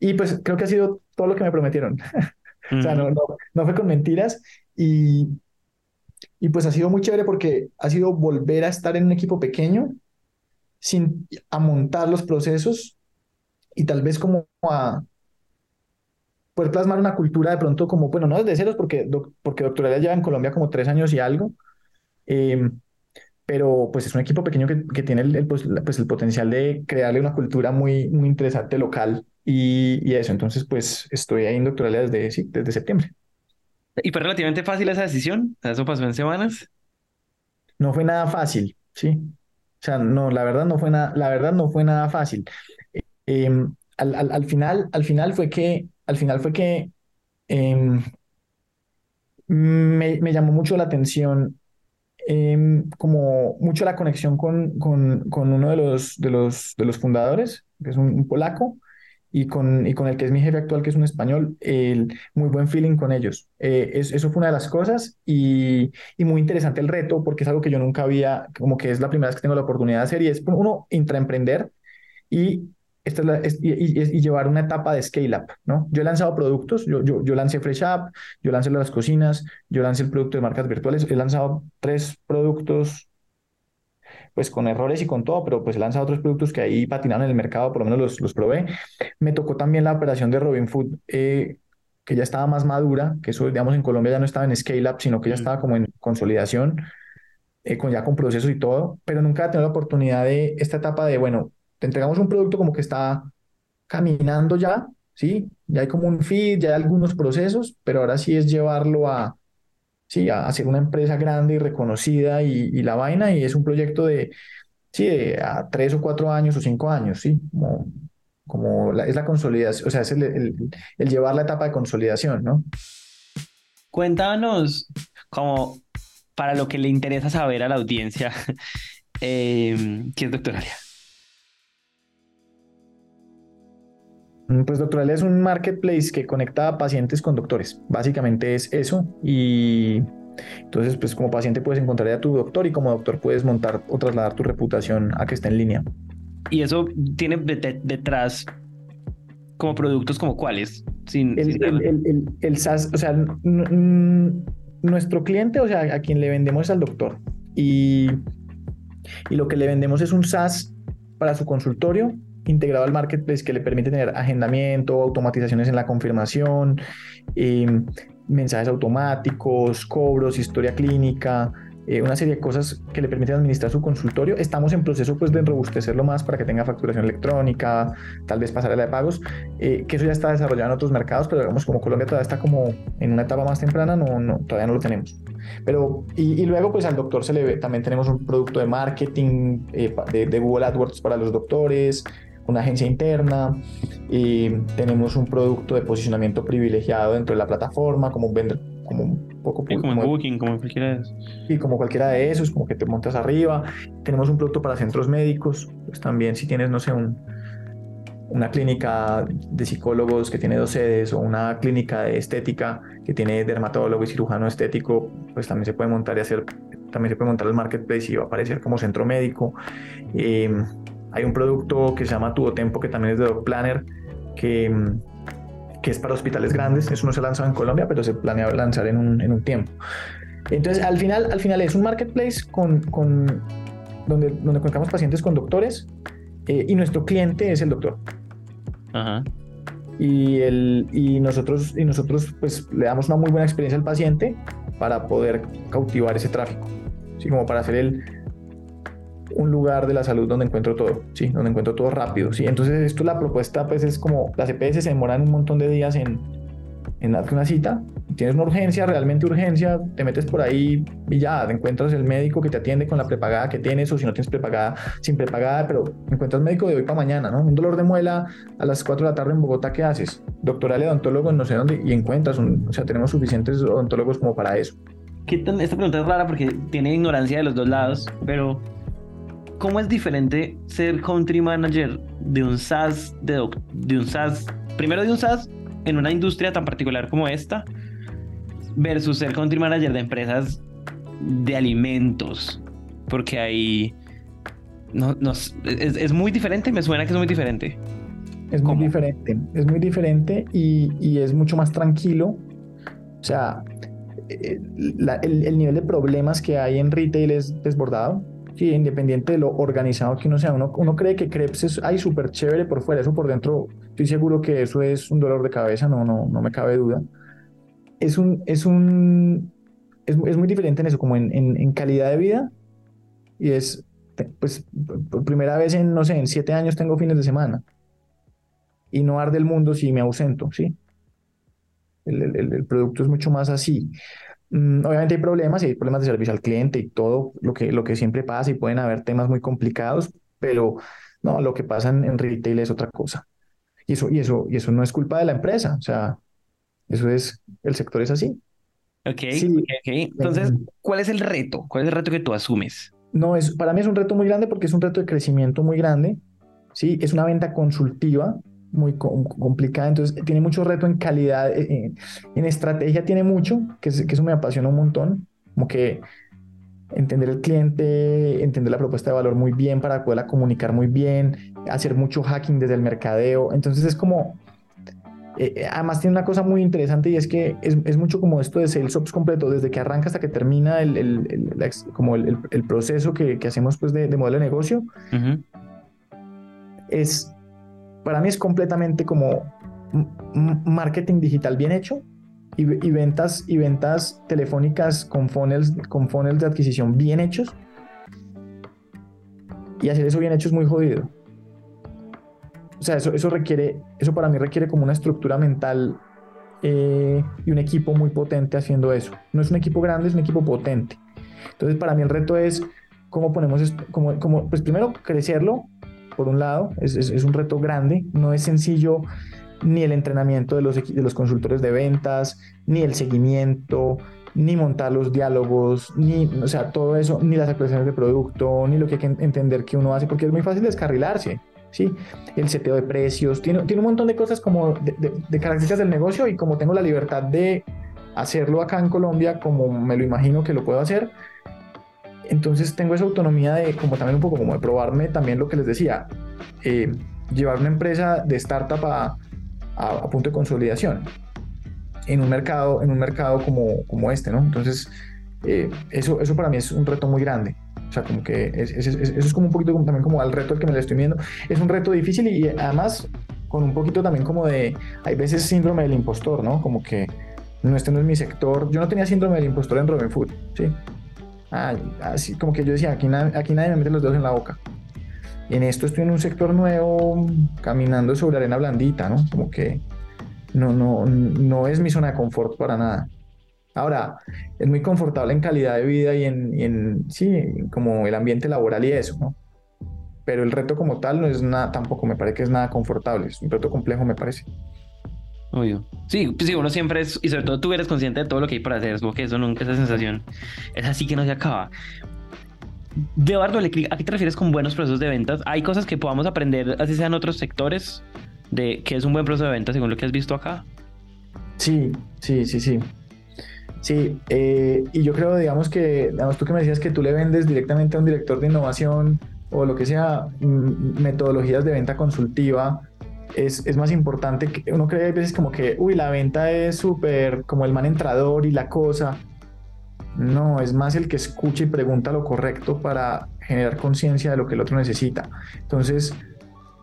y pues creo que ha sido todo lo que me prometieron. o sea, no, no, fue con mentiras y, y pues ha sido muy chévere porque ha sido volver a estar en un equipo pequeño sin a montar los procesos y tal vez como a poder plasmar una cultura de pronto como, bueno, no desde ceros porque, porque Doctoral lleva en Colombia como tres años y algo, eh, pero pues es un equipo pequeño que, que tiene el, pues, pues, el potencial de crearle una cultura muy, muy interesante local y, y eso. Entonces, pues estoy ahí en doctoral desde, sí, desde septiembre. ¿Y fue relativamente fácil esa decisión? ¿Eso pasó en semanas? No fue nada fácil, sí. O sea, no, la verdad no fue nada, la verdad no fue nada fácil. Em, al, al, al, final, al final fue que, al final fue que em, me, me llamó mucho la atención Em, como mucho la conexión con, con, con, uno de los, de, los, de los fundadores, que es un, polaco, y con, y con el que es mi jefe actual, que es un español, el, muy buen feeling con ellos. Eh, eso fue una de las cosas y, y, muy interesante el reto porque es algo que yo nunca había, como que es la primera vez que tengo la oportunidad de hacer y es uno, intraemprender y, esta es y, y, llevar una etapa de scale up, ¿no? Yo he lanzado productos, yo, yo, yo lancé Fresh Up, yo lancé las cocinas, yo lancé el producto de marcas virtuales, he lanzado tres productos pues con errores y con todo, pero pues he lanzado otros productos que ahí patinaron en el mercado, por lo menos los, los probé. Me tocó también la operación de Robin Food, eh, que ya estaba más madura, que eso, digamos, en Colombia ya no estaba en scale up, sino que ya mm. estaba como en consolidación, eh, con, ya con procesos y todo, pero nunca he tenido la oportunidad de esta etapa de, bueno, te entregamos un producto como que está caminando ya, ¿sí? Ya hay como un feed, ya hay algunos procesos, pero ahora sí es llevarlo a, sí, a hacer una empresa grande y reconocida y, la vaina, y es un proyecto de, sí, a tres o cuatro años o cinco años, sí, como, como es la consolidación, o sea, es el, llevar la etapa de consolidación, ¿no? Cuéntanos, como para lo que le interesa saber a la audiencia, eh, ¿qué es Doctoralia? Pues Doctoralia es un marketplace que conecta a pacientes con doctores. Básicamente es eso. Y entonces, pues como paciente puedes encontrar a tu doctor y como doctor puedes montar o trasladar tu reputación a que esté en línea. Y eso tiene detrás como productos como cuáles. Sin, el, el, el, SaaS, o sea, nuestro cliente, o sea, a quien le vendemos es al doctor. Y, y lo que le vendemos es un SaaS para su consultorio integrado al marketplace que le permite tener agendamiento, automatizaciones en la confirmación, eh, mensajes automáticos, cobros, historia clínica, eh, una serie de cosas que le permiten administrar su consultorio. Estamos en proceso pues de robustecerlo más para que tenga facturación electrónica, tal vez pasarela de pagos, eh, que eso ya está desarrollado en otros mercados, pero digamos como Colombia todavía está como en una etapa más temprana, no, no todavía no lo tenemos. Pero, y, luego pues al doctor se le ve, también tenemos un producto de marketing de, de Google AdWords para los doctores, una agencia interna y tenemos un producto de posicionamiento privilegiado dentro de la plataforma, como un vender, como un poco como, Booking, como cualquiera de esos. Sí, como cualquiera de esos, como que te montas arriba. Tenemos un producto para centros médicos, pues también si tienes, no sé, un, una clínica de psicólogos que tiene dos sedes o una clínica de estética que tiene dermatólogo y cirujano estético, pues también se puede montar y hacer, también se puede montar el marketplace y va a aparecer como centro médico. Eh, hay un producto que se llama Tubo Tempo, que también es de Doc Planner, que, que es para hospitales grandes. Eso no se ha lanzado en Colombia, pero se planea lanzar en un, en un tiempo. Entonces, al final, al final es un marketplace con, con donde, donde conectamos pacientes con doctores eh, y nuestro cliente es el doctor. Ajá. Y, el, y, nosotros, y nosotros pues, le damos una muy buena experiencia al paciente para poder cautivar ese tráfico, así como para hacer el, un lugar de la salud donde encuentro todo, ¿sí? Donde encuentro todo rápido, ¿sí? Entonces esto la propuesta pues es como las EPS se demoran un montón de días en, en darte una cita, tienes una urgencia, realmente urgencia, te metes por ahí y ya, encuentras el médico que te atiende con la prepagada que tienes o si no tienes prepagada, sin prepagada, pero encuentras médico de hoy para mañana, ¿no? Un dolor de muela a las 4 de la tarde en Bogotá, ¿qué haces? Doctoral odontólogo en no sé dónde y encuentras, un, o sea, tenemos suficientes odontólogos como para eso. ¿Qué esta pregunta es rara porque tiene ignorancia de los dos lados, pero ¿cómo es diferente ser country manager de un SaaS, de, de un SaaS, primero de un SaaS en una industria tan particular como esta, versus ser country manager de empresas de alimentos? Porque ahí no, no, es, es, muy diferente, me suena que es muy diferente. Es muy diferente, es muy diferente y, y, es mucho más tranquilo. O sea, eh, el, el, nivel de problemas que hay en retail es desbordado. Sí, independiente de lo organizado que uno sea, uno, uno cree que Krebs es ay, súper chévere por fuera, eso por dentro, estoy seguro que eso es un dolor de cabeza, no, no, no me cabe duda. Es un, es un, es, es muy diferente en eso, como en, en, en, calidad de vida, y es, pues, por primera vez en, no sé, en siete años tengo fines de semana, y no arde el mundo si me ausento, ¿sí? El, el, el producto es mucho más así. Mm, obviamente hay problemas y hay problemas de servicio al cliente y todo lo que, lo que siempre pasa y pueden haber temas muy complicados, pero no, lo que pasa en, retail es otra cosa. Y eso, y, eso, y eso no es culpa de la empresa, o sea, eso es, el sector es así. Ok, Entonces, ¿cuál es el reto? ¿Cuál es el reto que tú asumes? No, es, para mí es un reto muy grande porque es un reto de crecimiento muy grande, ¿sí? Es una venta consultiva, muy complicada, entonces tiene mucho reto en calidad, en, estrategia tiene mucho, que, que eso me apasiona un montón, como que entender el cliente, entender la propuesta de valor muy bien para poderla comunicar muy bien, hacer mucho hacking desde el mercadeo. Entonces es como, eh, eh, además tiene una cosa muy interesante y es que es, es, mucho como esto de sales ops completo, desde que arranca hasta que termina el, el, el como el, proceso que, que, hacemos pues de, de modelo de negocio. Es, para mí es completamente como marketing digital bien hecho y, ventas, y ventas telefónicas con funnels, con funnels de adquisición bien hechos. Y hacer eso bien hecho es muy jodido. O sea, eso, eso requiere, eso para mí requiere como una estructura mental eh, y un equipo muy potente haciendo eso. No es un equipo grande, es un equipo potente. Entonces, para mí el reto es cómo ponemos esto, como, como, pues primero crecerlo, por un lado, es, es, un reto grande, no es sencillo ni el entrenamiento de los, de los consultores de ventas, ni el seguimiento, ni montar los diálogos, ni, o sea, todo eso, ni las actualizaciones de producto, ni lo que hay que entender que uno hace, porque es muy fácil descarrilarse, ¿sí? El seteo de precios, tiene, tiene un montón de cosas como de, de, características del negocio y como tengo la libertad de hacerlo acá en Colombia como me lo imagino que lo puedo hacer, entonces tengo esa autonomía de como también un poco como de probarme también lo que les decía, eh, llevar una empresa de startup a a, punto de consolidación en un mercado, en un mercado como, como este, ¿no? Entonces, eh, eso, eso para mí es un reto muy grande. O sea, como que es, eso es como un poquito también como al reto al que me le estoy viendo. Es un reto difícil y además con un poquito también como de, hay veces síndrome del impostor, ¿no? Como que no, este no es mi sector. Yo no tenía síndrome del impostor en Robin Food, ¿sí? Ah, así como que yo decía, aquí, aquí nadie me mete los dedos en la boca. En esto estoy en un sector nuevo, caminando sobre arena blandita, ¿no? Como que no, no, no es mi zona de confort para nada. Ahora, es muy confortable en calidad de vida y en, en, sí, como el ambiente laboral y eso, ¿no? Pero el reto como tal no es nada, tampoco me parece que es nada confortable, es un reto complejo, me parece. Obvio. Sí, pues sí, uno siempre es, y sobre todo tú eres consciente de todo lo que hay para hacer, es que eso nunca, esa sensación es así que no se acaba. De Eduardo, ¿a qué te refieres con buenos procesos de ventas? ¿Hay cosas que podamos aprender, así sean otros sectores, de qué es un buen proceso de ventas según lo que has visto acá? Sí, sí, sí, sí. Sí, eh, y yo creo, digamos que, digamos, tú que me decías que tú le vendes directamente a un director de innovación o lo que sea, metodologías de venta consultiva, es, es, más importante que uno cree a veces como que, uy, la venta es súper como el man entrador y la cosa, no, es más el que escucha y pregunta lo correcto para generar conciencia de lo que el otro necesita. Entonces,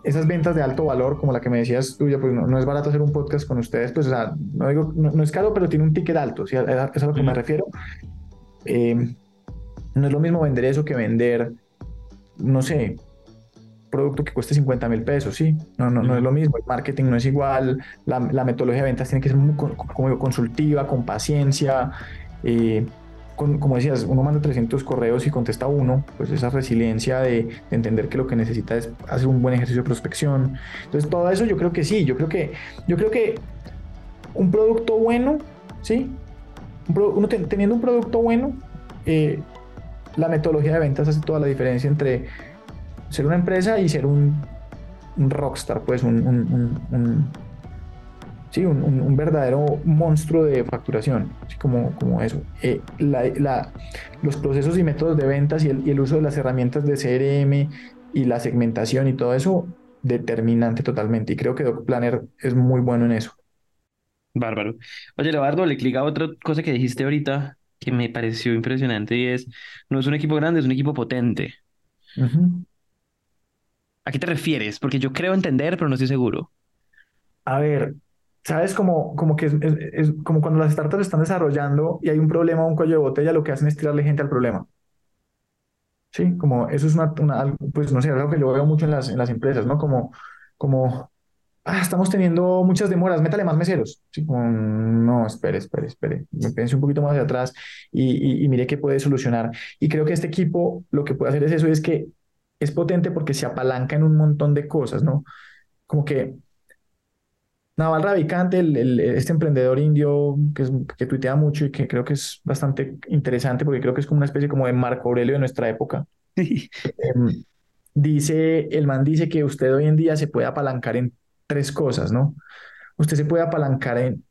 esas ventas de alto valor, como la que me decías tuya, pues no, es barato hacer un podcast con ustedes, pues o sea, no, digo, no, es caro, pero tiene un ticket alto, ¿sí? es a lo que me refiero. Eh, no es lo mismo vender eso que vender, no sé, producto que cueste 50 mil pesos, ¿sí? No, no, no es lo mismo, el marketing no es igual, la, metodología de ventas tiene que ser muy como consultiva, con paciencia. Eh, como decías, uno manda 300 correos y contesta uno, pues esa resiliencia de, entender que lo que necesita es hacer un buen ejercicio de prospección. Entonces, todo eso yo creo que sí, yo creo que, yo creo que un producto bueno, ¿sí? Uno teniendo un producto bueno, eh, la metodología de ventas hace toda la diferencia entre ser una empresa y ser un, rockstar, pues un sí, un, verdadero monstruo de facturación, así como, como eso. Eh, los procesos y métodos de ventas y el, uso de las herramientas de CRM y la segmentación y todo eso, determinante totalmente. Y creo que Doc Planner es muy bueno en eso. Bárbaro. Oye, Leonardo, le clica otra cosa que dijiste ahorita que me pareció impresionante y es, no es un equipo grande, es un equipo potente. ¿A qué te refieres? Porque yo creo entender, pero no estoy seguro. A ver, ¿Sabes? Como, como que es, como cuando las startups están desarrollando y hay un problema, un cuello de botella, lo que hacen es tirarle gente al problema. Sí, como eso es una, pues no sé, algo que yo veo mucho en las, en las empresas, ¿no? Como, como, ah, estamos teniendo muchas demoras, métale más meseros. Sí, como, no, espere, espere, espere. Me pensé un poquito más hacia atrás y, y, y mire qué puede solucionar. Y creo que este equipo lo que puede hacer es eso, es que es potente porque se apalanca en un montón de cosas, ¿no? Como que Naval Ravikant, el, este emprendedor indio que, que tuitea mucho y que creo que es bastante interesante porque creo que es como una especie como de Marco Aurelio de nuestra época. Em, dice, el man dice que usted hoy en día se puede apalancar en tres cosas, ¿no? Usted se puede apalancar en,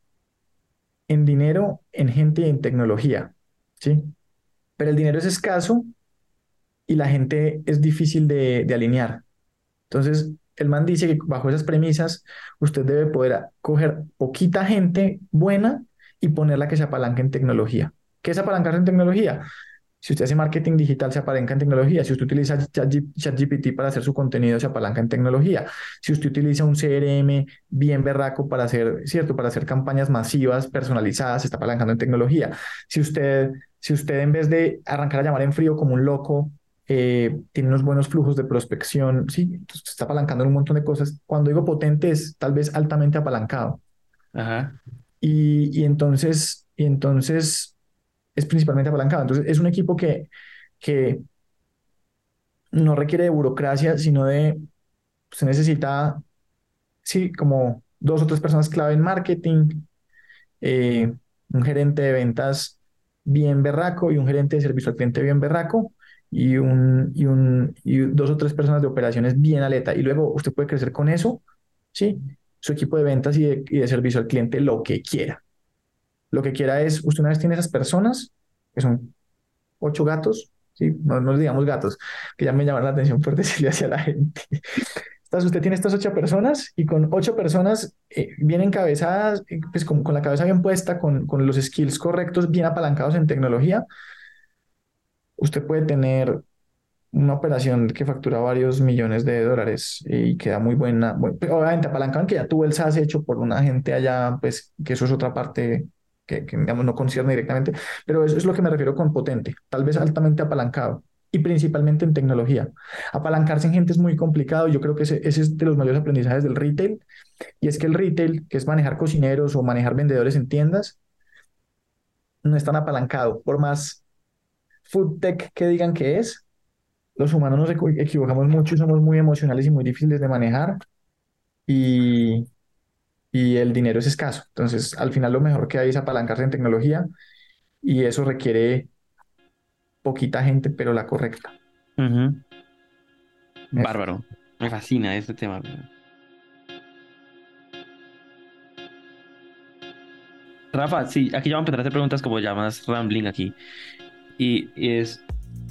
en dinero, en gente y en tecnología, ¿sí? Pero el dinero es escaso y la gente es difícil de, alinear. Entonces, el man dice que bajo esas premisas, usted debe poder coger poquita gente buena y ponerla que se apalanque en tecnología. ¿Qué es apalancarse en tecnología? Si usted hace marketing digital, se apalanca en tecnología. Si usted utiliza ChatGPT para hacer su contenido, se apalanca en tecnología. Si usted utiliza un CRM bien berraco para hacer, ¿cierto? Para hacer campañas masivas, personalizadas, se está apalancando en tecnología. Si usted, si usted en vez de arrancar a llamar en frío como un loco, eh, tiene unos buenos flujos de prospección, sí, entonces está apalancando en un montón de cosas. Cuando digo potente es tal vez altamente apalancado. Ajá. Y, y entonces, y entonces es principalmente apalancado. Entonces, es un equipo que, que no requiere de burocracia, sino de, se necesita, sí, como dos o tres personas clave en marketing, eh, un gerente de ventas bien berraco y un gerente de servicio al cliente bien berraco y, un, y, un, y dos o tres personas de operaciones bien aleta. Y luego usted puede crecer con eso, ¿sí? Su equipo de ventas y de, y de servicio al cliente, lo que quiera. Lo que quiera es, usted una vez tiene esas personas, que son ocho gatos, ¿sí? no, no digamos gatos, que ya me llaman la atención por decirle hacia la gente. Entonces usted tiene estas ocho personas y con ocho personas eh, bien encabezadas, eh, pues con, con, la cabeza bien puesta, con, con los skills correctos, bien apalancados en tecnología, usted puede tener una operación que factura varios millones de dólares y queda muy buena. Bueno, obviamente apalancado que ya tuvo el SaaS hecho por una gente allá, pues que eso es otra parte que, digamos, no concierne directamente, pero eso es lo que me refiero con potente, tal vez altamente apalancado y principalmente en tecnología. Apalancarse en gente es muy complicado, yo creo que ese, ese, es de los mayores aprendizajes del retail, y es que el retail, que es manejar cocineros o manejar vendedores en tiendas, no es tan apalancado, por más food tech que digan que es, los humanos nos equivocamos mucho y somos muy emocionales y muy difíciles de manejar, y, y el dinero es escaso. Entonces, al final lo mejor que hay es apalancarse en tecnología y eso requiere poquita gente, pero la correcta. Uh -huh. Bárbaro. Me fascina este tema. Rafa, sí, aquí ya vamos a empezar a hacer preguntas como ya más rambling aquí. Y, y es,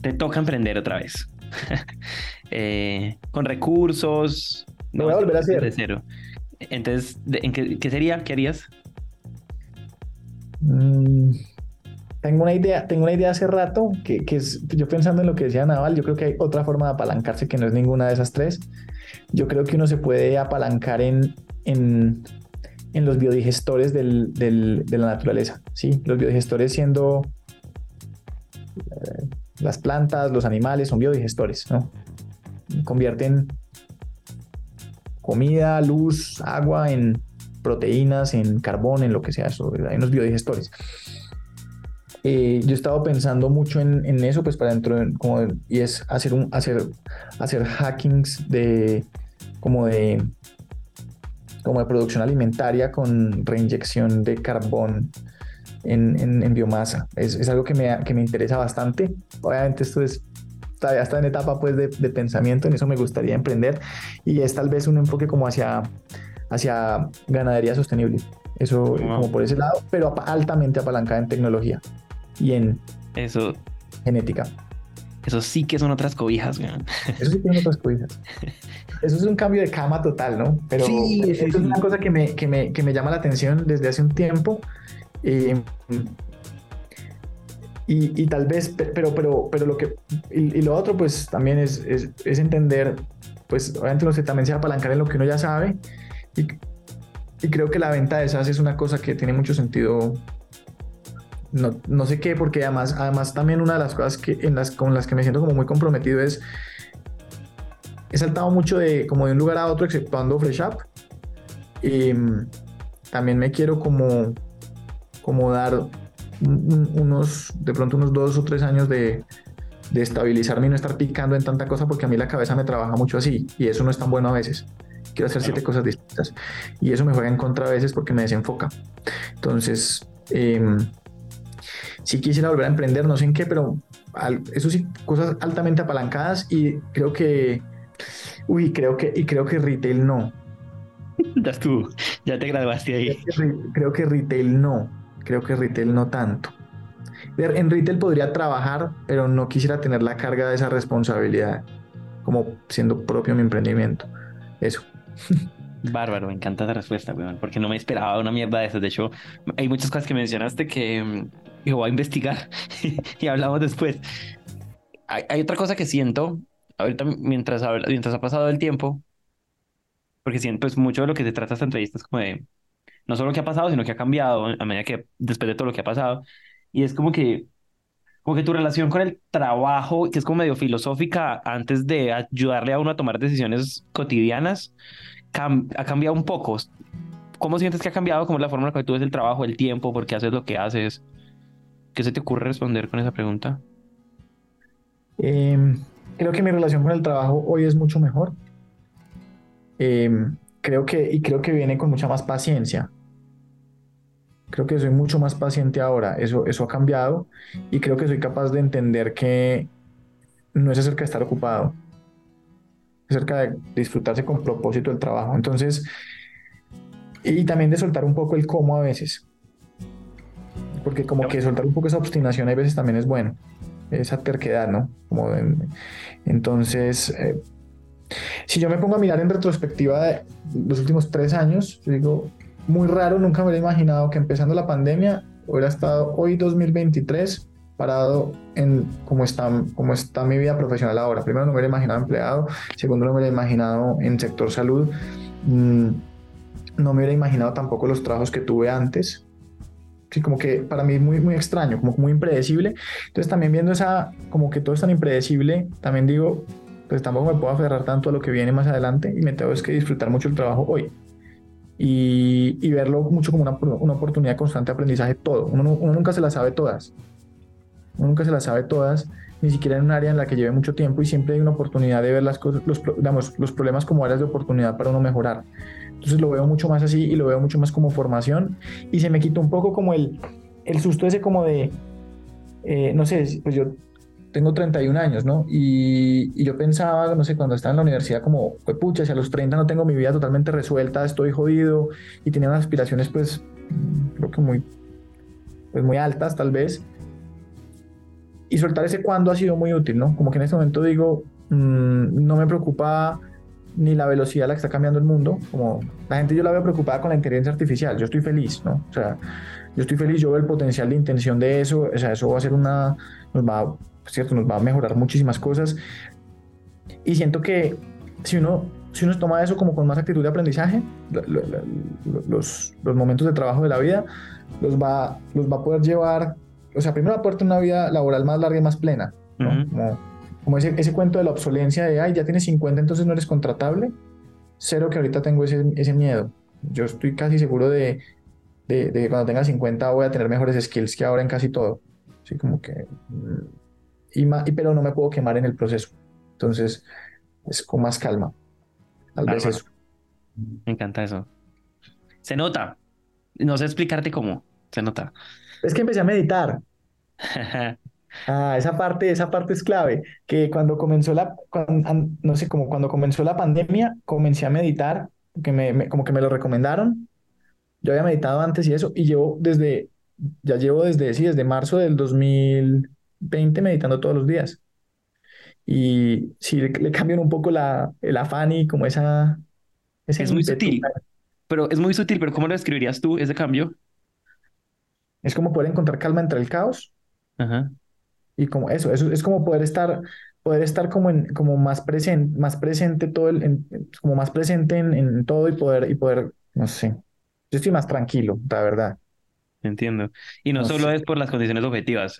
te toca emprender otra vez. eh, con recursos. No, voy a volver a hacer. De cero. Entonces, ¿en qué, qué, sería? ¿Qué harías? Mm, tengo una idea, tengo una idea hace rato que, que, es, yo pensando en lo que decía Naval, yo creo que hay otra forma de apalancarse que no es ninguna de esas tres. Yo creo que uno se puede apalancar en, en, en los biodigestores del, del, de la naturaleza, ¿sí? Los biodigestores siendo las plantas, los animales, son biodigestores, ¿no? Convierten comida, luz, agua, en proteínas, en carbón, en lo que sea, eso, hay unos biodigestores. Eh, yo he estado pensando mucho en, eso, pues para dentro, y es hacer, un, hacer, hacer hackings de, como de, como de producción alimentaria con reinyección de carbón en, en, en biomasa. Es, es, algo que me, que me interesa bastante. Obviamente esto es todavía está en etapa pues de, de, pensamiento, en eso me gustaría emprender y es tal vez un enfoque como hacia, hacia ganadería sostenible, eso wow. como por ese lado, pero altamente apalancada en tecnología y en eso, genética. Eso sí que son otras cobijas, man. Eso sí que son otras cobijas. Eso es un cambio de cama total, ¿no? Pero sí, sí, eso sí. es una cosa que me, que, me, que me llama la atención desde hace un tiempo. Y, y, tal vez, pero, pero, pero lo que, y, y lo otro pues también es, es, es, entender, pues obviamente no sé, también se apalancar en lo que uno ya sabe y, y creo que la venta de SaaS es una cosa que tiene mucho sentido, no, no sé qué, porque además, además también una de las cosas que, en las, con las que me siento como muy comprometido es, he saltado mucho de como de un lugar a otro exceptuando Fresh Up y también me quiero como, como dar unos, de pronto unos dos o tres años de, de estabilizarme y no estar picando en tanta cosa porque a mí la cabeza me trabaja mucho así y eso no es tan bueno a veces. Quiero hacer siete cosas distintas y eso me juega en contra a veces porque me desenfoca. Entonces, eh, si quisiera volver a emprender, no sé en qué, pero al, eso sí, cosas altamente apalancadas y creo que, uy, creo que, y creo que retail no. ya estuvo, ya te graduaste ahí. Creo que, retail no, creo que retail no tanto. En retail podría trabajar, pero no quisiera tener la carga de esa responsabilidad, como siendo propio mi emprendimiento. Eso. Bárbaro, me encanta la respuesta, weón, porque no me esperaba una mierda de eso. De hecho, hay muchas cosas que mencionaste que mm, yo voy a investigar y hablamos después. Hay, otra cosa que siento, ahorita mientras, mientras ha pasado el tiempo, porque siento pues mucho de lo que se trata esta entrevista es como de no solo que ha pasado, sino que ha cambiado a medida que después de todo lo que ha pasado. Y es como que como que tu relación con el trabajo, que es como medio filosófica antes de ayudarle a uno a tomar decisiones cotidianas, ha cambiado un poco. ¿Cómo sientes que ha cambiado? ¿Cómo es la forma en la que tú ves el trabajo, el tiempo, por qué haces lo que haces? ¿Qué se te ocurre responder con esa pregunta? Em, creo que mi relación con el trabajo hoy es mucho mejor. Em, creo que, y creo que viene con mucha más paciencia. Creo que soy mucho más paciente ahora. Eso, eso ha cambiado y creo que soy capaz de entender que no es acerca de estar ocupado, acerca de disfrutarse con propósito el trabajo. Entonces, y también de soltar un poco el cómo a veces. Porque como que soltar un poco esa obstinación a veces también es bueno. Esa terquedad, ¿no? Entonces, eh, si yo me pongo a mirar en retrospectiva de los últimos tres años, yo digo, muy raro, nunca me hubiera imaginado que empezando la pandemia hubiera estado hoy 2023 parado en cómo está, cómo está mi vida profesional ahora. Primero no me hubiera imaginado empleado, segundo no me hubiera imaginado en sector salud, mm, no me hubiera imaginado tampoco los trabajos que tuve antes. Sí, como que para mí es muy, muy extraño, como muy impredecible. Entonces también viendo esa, como que todo es tan impredecible, también digo, pues tampoco me puedo aferrar tanto a lo que viene más adelante y me tengo que disfrutar mucho el trabajo hoy. Y, y verlo mucho como una, una, oportunidad constante de aprendizaje todo. Uno, uno nunca se la sabe todas uno nunca se las sabe todas, ni siquiera en un área en la que lleve mucho tiempo y siempre hay una oportunidad de ver las cosas, los, digamos, los problemas como áreas de oportunidad para uno mejorar. Entonces lo veo mucho más así y lo veo mucho más como formación y se me quitó un poco como el, el susto ese como de, eh, no sé, pues yo tengo 31 años, ¿no? Y, y, yo pensaba, no sé, cuando estaba en la universidad, como, pues pucha, si a los 30 no tengo mi vida totalmente resuelta, estoy jodido y tenía unas aspiraciones, pues, creo que muy, pues muy altas tal vez y soltar ese cuándo ha sido muy útil, ¿no? Como que en este momento digo, mm, no me preocupa ni la velocidad a la que está cambiando el mundo, como la gente yo la veo preocupada con la inteligencia artificial, yo estoy feliz, ¿no? O sea, yo estoy feliz, yo veo el potencial de intención de eso, o sea, eso va a ser una, nos va, cierto, nos va a mejorar muchísimas cosas y siento que si uno, si uno toma eso como con más actitud de aprendizaje, los, los momentos de trabajo de la vida los va, los va a poder llevar o sea, primero aporta una vida laboral más larga y más plena, como, como ese, ese, cuento de la obsolencia de, ay, ya tienes 50, entonces no eres contratable. Cero que ahorita tengo ese, ese miedo. Yo estoy casi seguro de, de, que cuando tenga 50 voy a tener mejores skills que ahora en casi todo. Así como que... Y, y, pero no me puedo quemar en el proceso. Entonces, es con más calma. Tal vez eso. Me encanta eso. Se nota. No sé explicarte cómo. Se nota. Es que empecé a meditar. Ah, esa parte, esa parte es clave, que cuando comenzó la, no sé, como cuando comenzó la pandemia, comencé a meditar, que me, como que me lo recomendaron. Yo había meditado antes y eso, y llevo desde, ya llevo desde, sí, desde marzo del 2020 meditando todos los días. Y sí, le, le cambian un poco la, el afán y como esa... es muy sutil, pero es muy sutil, pero ¿cómo lo describirías tú, ese cambio? Es como poder encontrar calma entre el caos. Y como eso, eso es como poder estar, poder estar como en, como más presente, más presente todo el, como más presente en, todo y poder, y poder, no sé. Yo estoy más tranquilo, la verdad. Entiendo. Y no, solo es por las condiciones objetivas.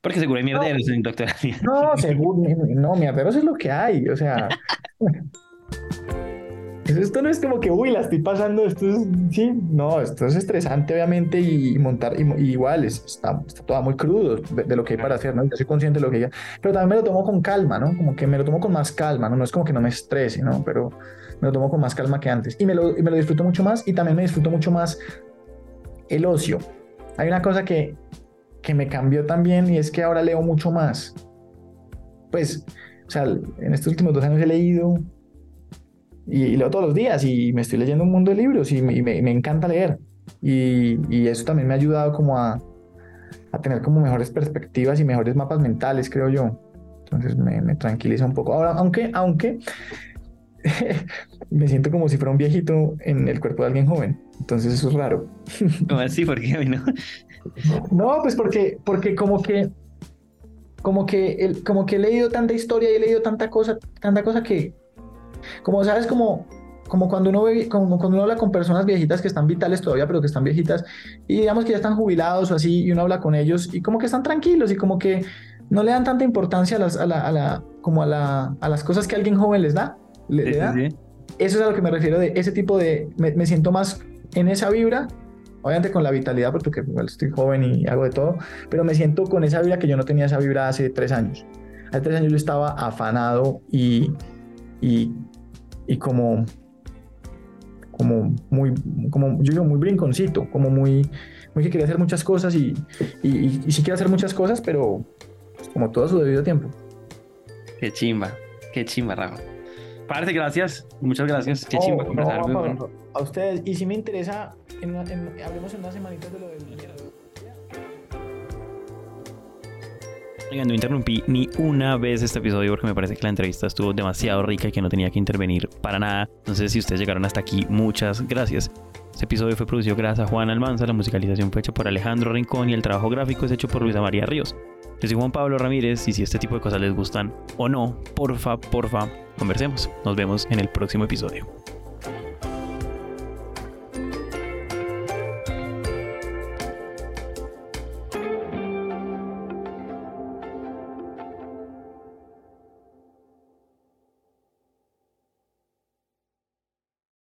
Porque seguro hay mierderos en doctorado. No, seguro, no, mierderos es lo que hay, o sea. esto no es como que, uy, la estoy pasando, esto es, sí, no, esto es estresante obviamente y montar, y, igual, está, está todo muy crudo de, lo que hay para hacer, ¿no? Yo soy consciente de lo que hay, pero también me lo tomo con calma, ¿no? Como que me lo tomo con más calma, ¿no? No es como que no me estrese, ¿no? Pero me lo tomo con más calma que antes y me lo, y me lo disfruto mucho más y también me disfruto mucho más el ocio. Hay una cosa que, que me cambió también y es que ahora leo mucho más. Pues, o sea, en estos últimos dos años he leído y, leo todos los días y me estoy leyendo un mundo de libros y me, encanta leer. Y, y, eso también me ha ayudado como a, a, tener como mejores perspectivas y mejores mapas mentales, creo yo. Entonces me, tranquiliza un poco. Ahora, aunque, aunque me siento como si fuera un viejito en el cuerpo de alguien joven. Entonces eso es raro. ¿Cómo así? ¿Por qué no? No, pues porque, porque como que como que, el, como que he leído tanta historia y he leído tanta cosa, tanta cosa que, como sabes, como, como cuando uno ve, como cuando uno habla con personas viejitas que están vitales todavía, pero que están viejitas, y digamos que ya están jubilados o así, y uno habla con ellos, y como que están tranquilos, y como que no le dan tanta importancia a las, a la, a la, como a, la, a las cosas que alguien joven les da. Le, da. Eso es a lo que me refiero de ese tipo de, me, me siento más en esa vibra obviamente con la vitalidad, porque igual estoy joven y hago de todo, pero me siento con esa vibra que yo no tenía esa vibra hace tres años. Hace tres años yo estaba afanado y, y, y como, como muy, como yo digo, muy brinconcito, como muy, muy que quería hacer muchas cosas y, y, y sí quiero hacer muchas cosas, pero como todo a su debido tiempo. Qué chimba, qué chimba, Rafa. Parce, gracias. Muchas gracias. Qué chimba conversar. a ustedes. Y si me interesa, en, hablemos en unas semanitas de lo del Oigan, no interrumpí ni una vez este episodio porque me parece que la entrevista estuvo demasiado rica y que no tenía que intervenir para nada. Entonces, si ustedes llegaron hasta aquí, muchas gracias. Este episodio fue producido gracias a Juan Almanza, la musicalización fue hecha por Alejandro Rincón y el trabajo gráfico es hecho por Luisa María Ríos. Yo soy Juan Pablo Ramírez y si este tipo de cosas les gustan o no, porfa, porfa, conversemos. Nos vemos en el próximo episodio.